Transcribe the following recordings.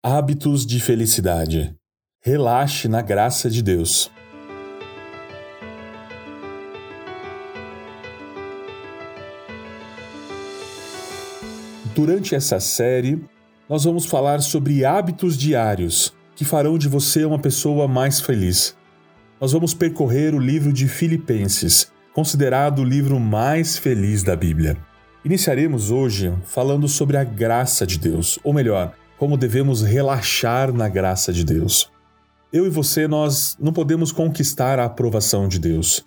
Hábitos de felicidade. Relaxe na graça de Deus. Durante essa série, nós vamos falar sobre hábitos diários que farão de você uma pessoa mais feliz. Nós vamos percorrer o livro de Filipenses, considerado o livro mais feliz da Bíblia. Iniciaremos hoje falando sobre a graça de Deus, ou melhor, como devemos relaxar na graça de Deus. Eu e você, nós não podemos conquistar a aprovação de Deus.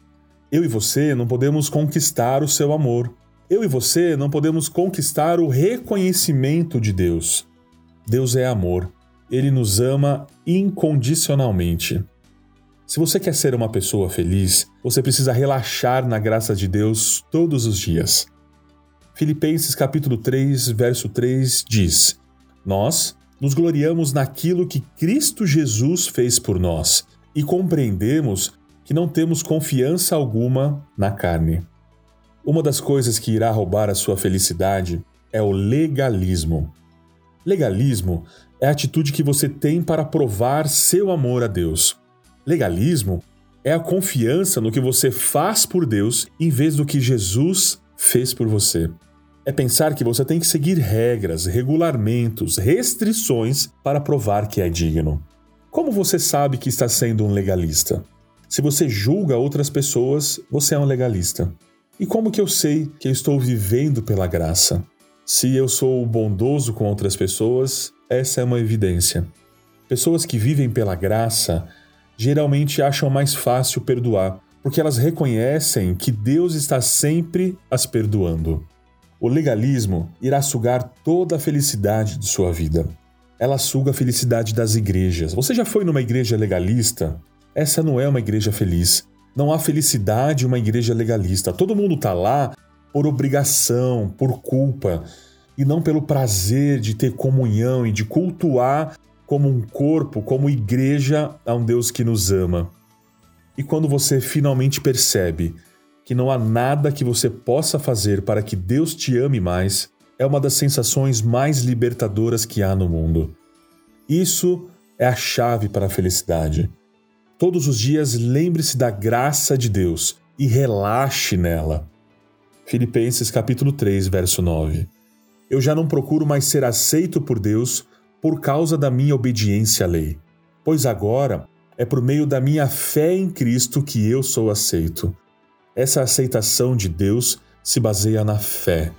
Eu e você não podemos conquistar o seu amor. Eu e você não podemos conquistar o reconhecimento de Deus. Deus é amor. Ele nos ama incondicionalmente. Se você quer ser uma pessoa feliz, você precisa relaxar na graça de Deus todos os dias. Filipenses capítulo 3, verso 3 diz: nós nos gloriamos naquilo que Cristo Jesus fez por nós e compreendemos que não temos confiança alguma na carne. Uma das coisas que irá roubar a sua felicidade é o legalismo. Legalismo é a atitude que você tem para provar seu amor a Deus. Legalismo é a confiança no que você faz por Deus em vez do que Jesus fez por você é pensar que você tem que seguir regras, regulamentos, restrições para provar que é digno. Como você sabe que está sendo um legalista? Se você julga outras pessoas, você é um legalista. E como que eu sei que eu estou vivendo pela graça? Se eu sou bondoso com outras pessoas, essa é uma evidência. Pessoas que vivem pela graça geralmente acham mais fácil perdoar, porque elas reconhecem que Deus está sempre as perdoando. O legalismo irá sugar toda a felicidade de sua vida. Ela suga a felicidade das igrejas. Você já foi numa igreja legalista? Essa não é uma igreja feliz. Não há felicidade em uma igreja legalista. Todo mundo está lá por obrigação, por culpa, e não pelo prazer de ter comunhão e de cultuar como um corpo, como igreja a um Deus que nos ama. E quando você finalmente percebe que não há nada que você possa fazer para que Deus te ame mais, é uma das sensações mais libertadoras que há no mundo. Isso é a chave para a felicidade. Todos os dias lembre-se da graça de Deus e relaxe nela. Filipenses capítulo 3, verso 9. Eu já não procuro mais ser aceito por Deus por causa da minha obediência à lei, pois agora é por meio da minha fé em Cristo que eu sou aceito. Essa aceitação de Deus se baseia na fé.